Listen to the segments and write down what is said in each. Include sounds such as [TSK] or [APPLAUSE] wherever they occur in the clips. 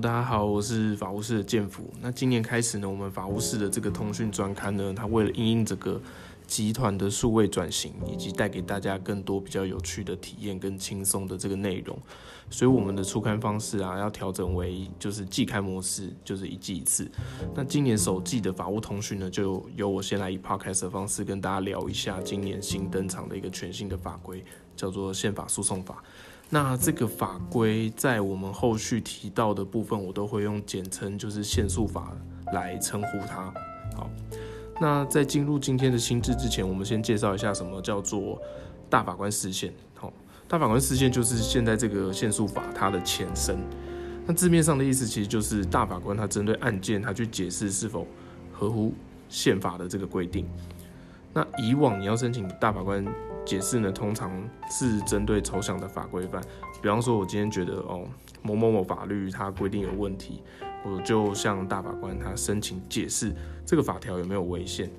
大家好，我是法务室的建福。那今年开始呢，我们法务室的这个通讯专刊呢，它为了应应这个集团的数位转型，以及带给大家更多比较有趣的体验跟轻松的这个内容，所以我们的出刊方式啊，要调整为就是季刊模式，就是一季一次。那今年首季的法务通讯呢，就由我先来以 podcast 的方式跟大家聊一下今年新登场的一个全新的法规，叫做宪法诉讼法。那这个法规在我们后续提到的部分，我都会用简称，就是限速法来称呼它。好，那在进入今天的新制之前，我们先介绍一下什么叫做大法官视线。好，大法官视线就是现在这个限速法它的前身。那字面上的意思其实就是大法官他针对案件，他去解释是否合乎宪法的这个规定。那以往你要申请大法官。解释呢，通常是针对抽象的法规范，比方说，我今天觉得哦，某某某法律它规定有问题，我就向大法官他申请解释这个法条有没有违宪。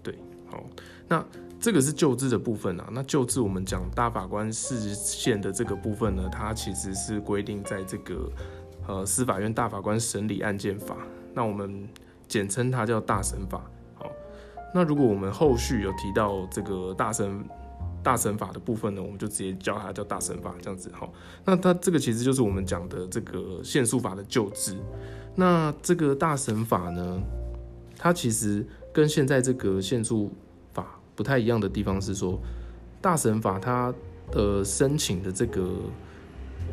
对，好，那这个是救治的部分啊。那救治我们讲大法官视线的这个部分呢，它其实是规定在这个呃司法院大法官审理案件法，那我们简称它叫大审法。好，那如果我们后续有提到这个大审。大审法的部分呢，我们就直接叫它叫大审法这样子哈。那它这个其实就是我们讲的这个限诉法的旧制。那这个大审法呢，它其实跟现在这个限诉法不太一样的地方是说，大审法它的申请的这个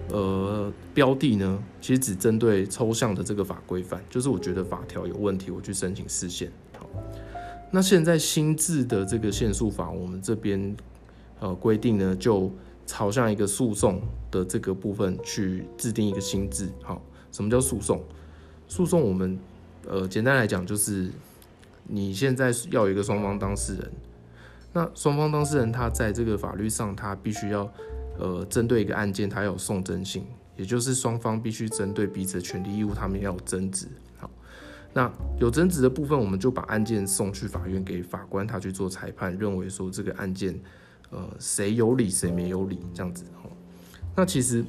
呃标的呢，其实只针对抽象的这个法规范，就是我觉得法条有问题，我去申请释宪。好，那现在新制的这个限诉法，我们这边。呃，规定呢，就朝向一个诉讼的这个部分去制定一个新制。好，什么叫诉讼？诉讼我们呃，简单来讲就是，你现在要一个双方当事人，那双方当事人他在这个法律上，他必须要呃，针对一个案件，他有送真性，也就是双方必须针对彼此的权利义务，他们要有争执。好，那有争执的部分，我们就把案件送去法院给法官他去做裁判，认为说这个案件。呃，谁有理谁没有理这样子哦。那其实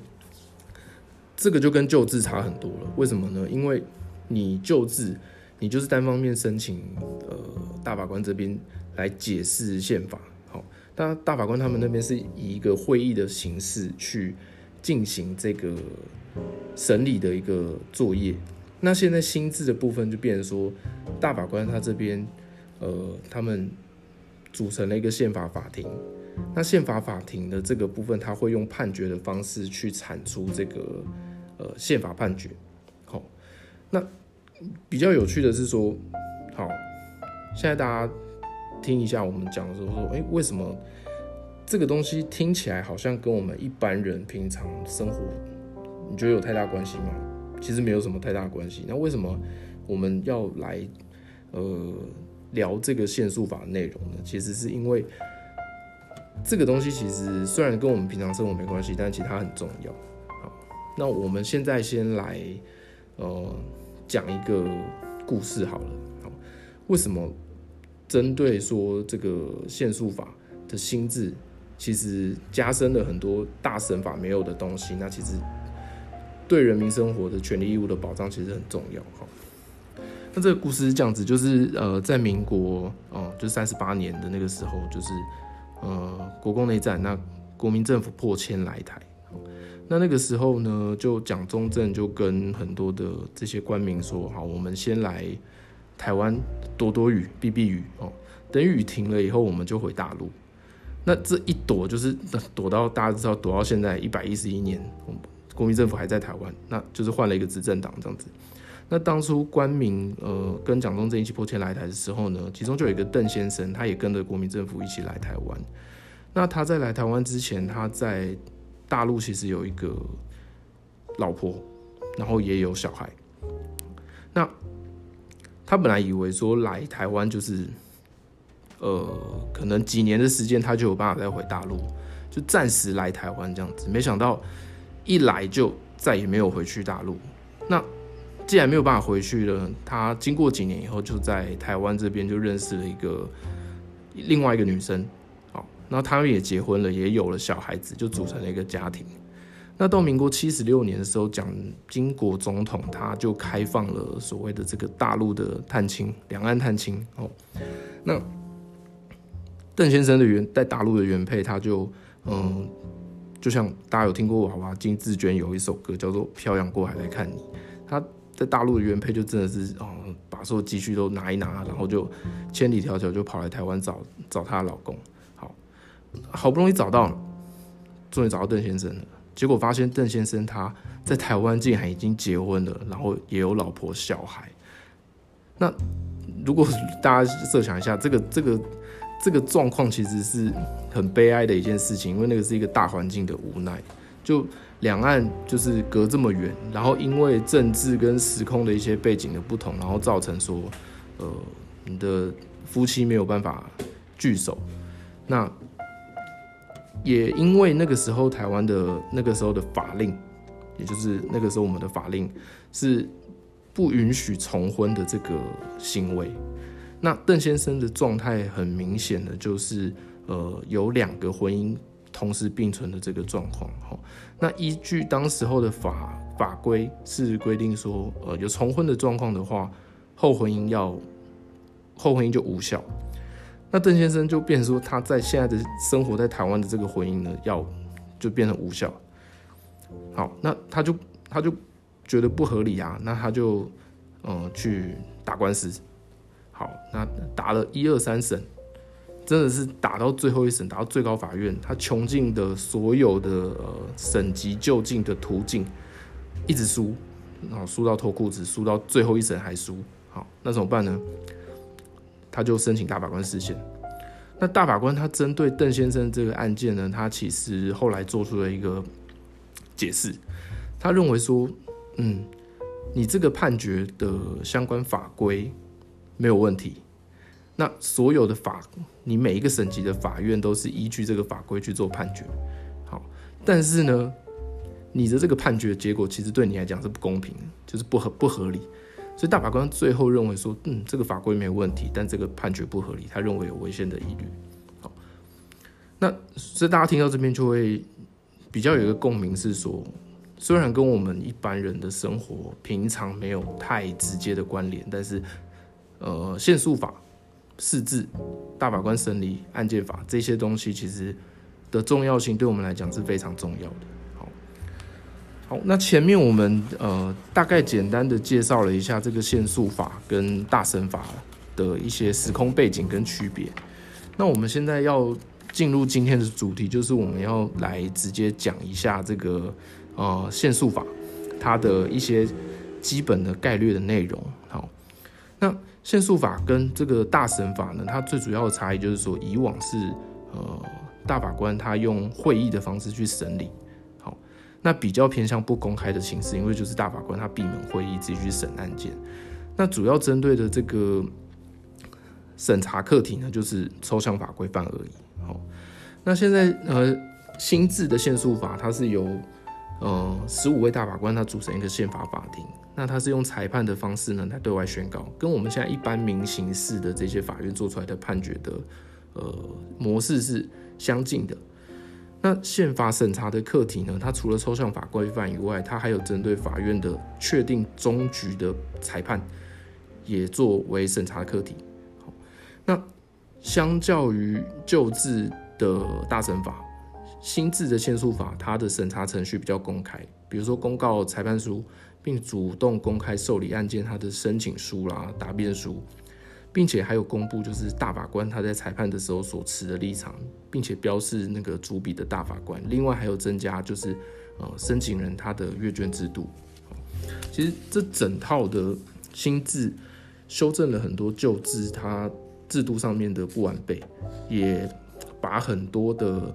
这个就跟旧制差很多了。为什么呢？因为你旧制，你就是单方面申请，呃，大法官这边来解释宪法。好，当然大法官他们那边是以一个会议的形式去进行这个审理的一个作业。那现在新制的部分就变成说，大法官他这边，呃，他们组成了一个宪法法庭。那宪法法庭的这个部分，他会用判决的方式去产出这个呃宪法判决。好，那比较有趣的是说，好，现在大家听一下我们讲的时候说，哎，为什么这个东西听起来好像跟我们一般人平常生活，你觉得有太大关系吗？其实没有什么太大关系。那为什么我们要来呃聊这个限诉法的内容呢？其实是因为。这个东西其实虽然跟我们平常生活没关系，但其实它很重要。好，那我们现在先来呃讲一个故事好了。好，为什么针对说这个限速法的心智，其实加深了很多大神法没有的东西？那其实对人民生活的权利义务的保障其实很重要。哈，那这个故事是这样子，就是呃在民国哦，就三十八年的那个时候，就是。呃，国共内战，那国民政府破迁来台，那那个时候呢，就蒋中正就跟很多的这些官民说，好，我们先来台湾躲躲雨、避避雨哦，等雨停了以后，我们就回大陆。那这一躲就是躲到大家知道，躲到现在一百一十一年，国民政府还在台湾，那就是换了一个执政党这样子。那当初官民呃跟蒋中正一起破迁来台的时候呢，其中就有一个邓先生，他也跟着国民政府一起来台湾。那他在来台湾之前，他在大陆其实有一个老婆，然后也有小孩。那他本来以为说来台湾就是呃可能几年的时间，他就有办法再回大陆，就暂时来台湾这样子。没想到一来就再也没有回去大陆。那既然没有办法回去了，他经过几年以后，就在台湾这边就认识了一个另外一个女生，好，然后他们也结婚了，也有了小孩子，就组成了一个家庭。那到民国七十六年的时候，蒋经国总统他就开放了所谓的这个大陆的探亲，两岸探亲哦。那邓先生的原在大陆的原配，他就嗯，就像大家有听过娃娃金志娟有一首歌叫做《漂洋过海来看你》，他在大陆的原配就真的是哦，把所有积蓄都拿一拿，然后就千里迢迢就跑来台湾找找她老公。好，好不容易找到，终于找到邓先生了。结果发现邓先生他在台湾竟然已经结婚了，然后也有老婆小孩。那如果大家设想一下，这个这个这个状况其实是很悲哀的一件事情，因为那个是一个大环境的无奈。就两岸就是隔这么远，然后因为政治跟时空的一些背景的不同，然后造成说，呃，你的夫妻没有办法聚首。那也因为那个时候台湾的那个时候的法令，也就是那个时候我们的法令是不允许重婚的这个行为。那邓先生的状态很明显的就是呃有两个婚姻同时并存的这个状况。那依据当时候的法法规是规定说，呃有重婚的状况的话，后婚姻要后婚姻就无效。那邓先生就变说，他在现在的生活在台湾的这个婚姻呢，要就变成无效。好，那他就他就觉得不合理啊，那他就嗯去打官司。好，那打了一二三审，真的是打到最后一审，打到最高法院，他穷尽的所有的呃审级就近的途径，一直输，然后输到脱裤子，输到最后一审还输。好，那怎么办呢？他就申请大法官释宪。那大法官他针对邓先生这个案件呢，他其实后来做出了一个解释。他认为说，嗯，你这个判决的相关法规没有问题。那所有的法，你每一个省级的法院都是依据这个法规去做判决。好，但是呢，你的这个判决结果其实对你来讲是不公平的，就是不合不合理。所以大法官最后认为说，嗯，这个法规没有问题，但这个判决不合理，他认为有违宪的疑虑。好，那所以大家听到这边就会比较有一个共鸣，是说，虽然跟我们一般人的生活平常没有太直接的关联，但是，呃，限速法、释字、大法官审理案件法这些东西，其实的重要性对我们来讲是非常重要的。好好，那前面我们呃大概简单的介绍了一下这个限速法跟大审法的一些时空背景跟区别。那我们现在要进入今天的主题，就是我们要来直接讲一下这个呃限速法它的一些基本的概率的内容。好，那限速法跟这个大审法呢，它最主要的差异就是说，以往是呃大法官他用会议的方式去审理。好那比较偏向不公开的形式，因为就是大法官他闭门会议自己去审案件。那主要针对的这个审查课题呢，就是抽象法规范而已。好，那现在呃新制的限诉法，它是由呃十五位大法官他组成一个宪法法庭，那他是用裁判的方式呢来对外宣告，跟我们现在一般民刑事的这些法院做出来的判决的呃模式是相近的。那宪法审查的课题呢？它除了抽象法规范以外，它还有针对法院的确定终局的裁判，也作为审查课题。好，那相较于旧制的大审法，新制的限速法，它的审查程序比较公开，比如说公告裁判书，并主动公开受理案件它的申请书啦、答辩书。并且还有公布，就是大法官他在裁判的时候所持的立场，并且标示那个主笔的大法官。另外还有增加，就是呃申请人他的阅卷制度。其实这整套的新制修正了很多旧制它制度上面的不完备，也 [TSK] 把很多的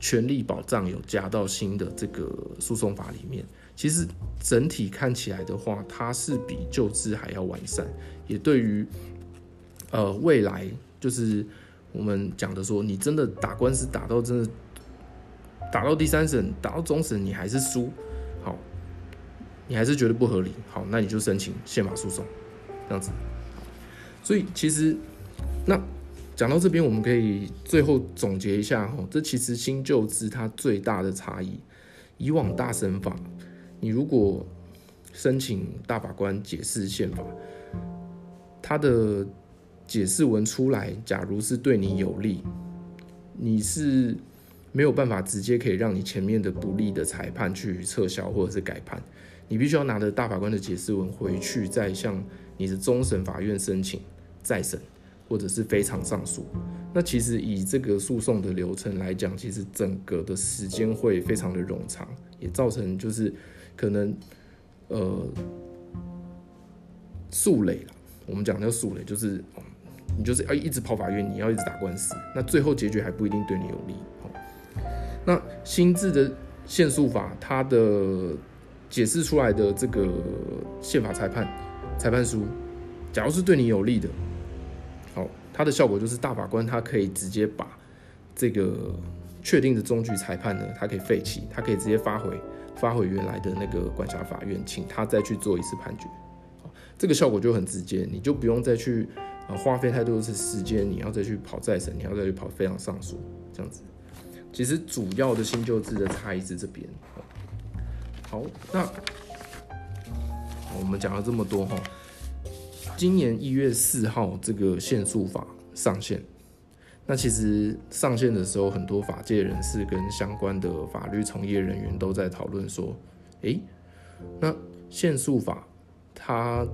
权利保障有加到新的这个诉讼法里面。其实整体看起来的话，它是比旧制还要完善，也对于。呃，未来就是我们讲的说，你真的打官司打到真的打到第三审，打到终审，你还是输，好，你还是觉得不合理，好，那你就申请宪法诉讼，这样子。所以其实那讲到这边，我们可以最后总结一下哈，这其实新旧制它最大的差异，以往大审法，你如果申请大法官解释宪法，他的解释文出来，假如是对你有利，你是没有办法直接可以让你前面的不利的裁判去撤销或者是改判，你必须要拿着大法官的解释文回去，再向你的终审法院申请再审。或者是非常上诉，那其实以这个诉讼的流程来讲，其实整个的时间会非常的冗长，也造成就是可能呃诉累了。我们讲叫诉累，就是你就是要一直跑法院，你要一直打官司，那最后结局还不一定对你有利。那新制的限诉法，它的解释出来的这个宪法裁判裁判书，假如是对你有利的。它的效果就是大法官他可以直接把这个确定的终局裁判呢，他可以废弃，他可以直接发回发回原来的那个管辖法院，请他再去做一次判决。这个效果就很直接，你就不用再去呃花费太多的时间，你要再去跑再审，你要再去跑非常上诉这样子。其实主要的新旧制的差异是这边。好，那我们讲了这么多哈。今年一月四号，这个限速法上线。那其实上线的时候，很多法界人士跟相关的法律从业人员都在讨论说：，诶，那限速法它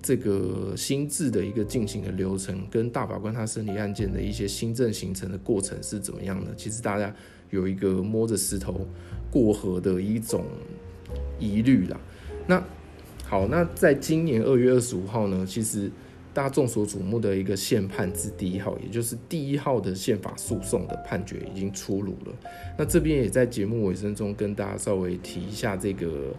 这个新制的一个进行的流程，跟大法官他审理案件的一些新政形成的过程是怎么样的？其实大家有一个摸着石头过河的一种疑虑啦。那好，那在今年二月二十五号呢，其实大家众所瞩目的一个宪判之第一号，也就是第一号的宪法诉讼的判决已经出炉了。那这边也在节目尾声中跟大家稍微提一下这个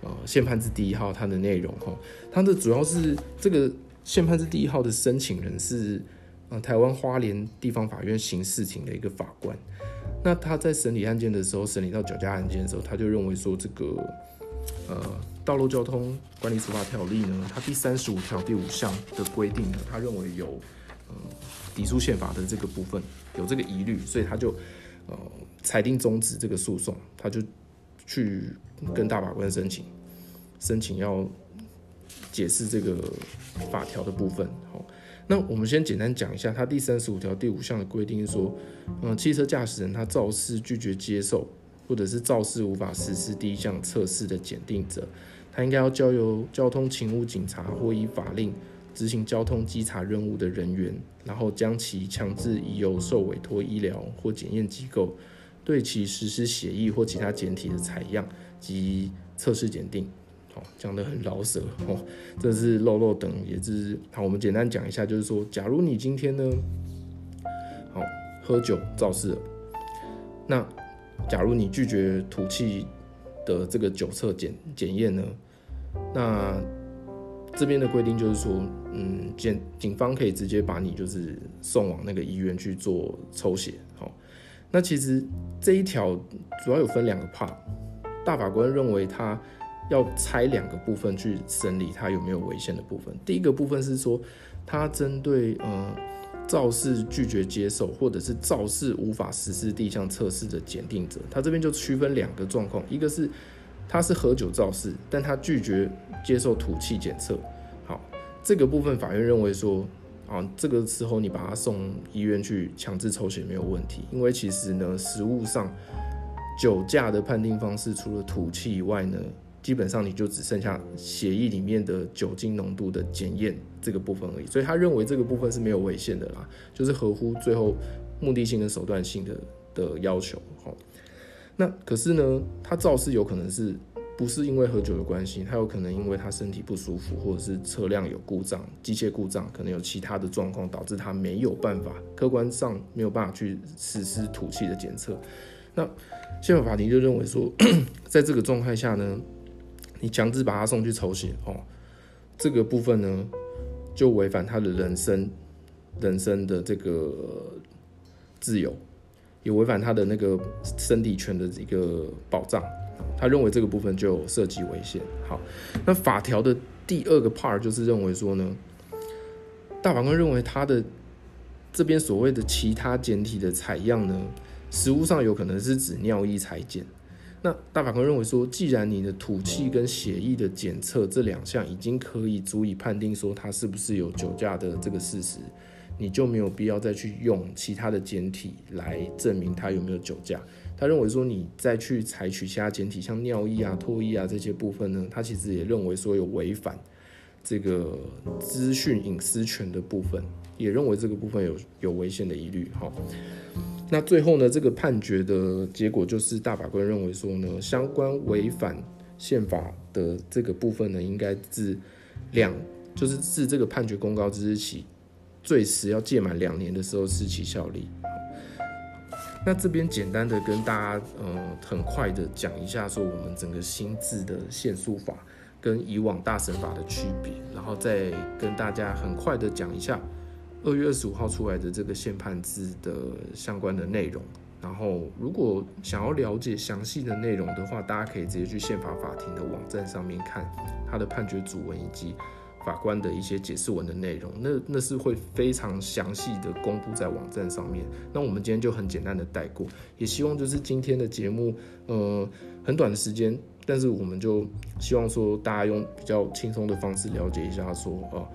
呃宪判之第一号它的内容哈。它的主要是这个宪判之第一号的申请人是呃台湾花莲地方法院刑事庭的一个法官。那他在审理案件的时候，审理到酒驾案件的时候，他就认为说这个呃。道路交通管理处罚条例呢，它第三十五条第五项的规定呢，他认为有呃抵触宪法的这个部分有这个疑虑，所以他就呃裁定终止这个诉讼，他就去跟大法官申请，申请要解释这个法条的部分。好，那我们先简单讲一下，它第三十五条第五项的规定是说，嗯，汽车驾驶人他肇事拒绝接受，或者是肇事无法实施第一项测试的检定者。他应该要交由交通勤务警察或依法令执行交通稽查任务的人员，然后将其强制移由受委托医疗或检验机构对其实施血液或其他检体的采样及测试检定。好，讲得很老舍哦，这是漏漏等，也是好。我们简单讲一下，就是说，假如你今天呢，好喝酒肇事了，那假如你拒绝吐气。的这个酒测检检验呢，那这边的规定就是说，嗯，检警方可以直接把你就是送往那个医院去做抽血，好，那其实这一条主要有分两个 part，大法官认为他要拆两个部分去审理他有没有违宪的部分，第一个部分是说，他针对嗯。肇事拒绝接受，或者是肇事无法实施地向测试的检定者，他这边就区分两个状况，一个是他是喝酒肇事，但他拒绝接受吐气检测。好，这个部分法院认为说，啊，这个时候你把他送医院去强制抽血没有问题，因为其实呢，实物上酒驾的判定方式除了吐气以外呢。基本上你就只剩下血液里面的酒精浓度的检验这个部分而已，所以他认为这个部分是没有违宪的啦，就是合乎最后目的性跟手段性的的要求。好，那可是呢，他肇事有可能是不是因为喝酒的关系？他有可能因为他身体不舒服，或者是车辆有故障、机械故障，可能有其他的状况导致他没有办法，客观上没有办法去实施吐气的检测。那宪法法庭就认为说，[CLEARS THROAT] 在这个状态下呢？你强制把他送去抽血哦，这个部分呢，就违反他的人身、人身的这个自由，也违反他的那个身体权的一个保障。他认为这个部分就涉及违宪。好，那法条的第二个 part 就是认为说呢，大法官认为他的这边所谓的其他简体的采样呢，实物上有可能是指尿液裁剪。那大法官认为说，既然你的吐气跟血液的检测这两项已经可以足以判定说他是不是有酒驾的这个事实，你就没有必要再去用其他的检体来证明他有没有酒驾。他认为说，你再去采取其他检体，像尿液啊、唾液啊这些部分呢，他其实也认为说有违反这个资讯隐私权的部分，也认为这个部分有有危险的疑虑。哈。那最后呢，这个判决的结果就是大法官认为说呢，相关违反宪法的这个部分呢，应该自两就是自这个判决公告之日起，最迟要届满两年的时候失其效力。那这边简单的跟大家呃很快的讲一下，说我们整个新制的限速法跟以往大审法的区别，然后再跟大家很快的讲一下。二月二十五号出来的这个宪判字的相关的内容，然后如果想要了解详细的内容的话，大家可以直接去宪法法庭的网站上面看他的判决主文以及法官的一些解释文的内容，那那是会非常详细的公布在网站上面。那我们今天就很简单的带过，也希望就是今天的节目，呃，很短的时间，但是我们就希望说大家用比较轻松的方式了解一下，说啊。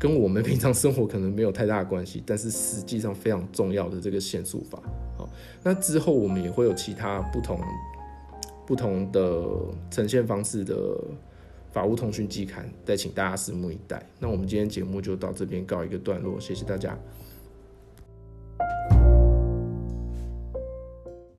跟我们平常生活可能没有太大关系，但是实际上非常重要的这个限速法，好，那之后我们也会有其他不同不同的呈现方式的法务通讯季刊，再请大家拭目以待。那我们今天节目就到这边告一个段落，谢谢大家。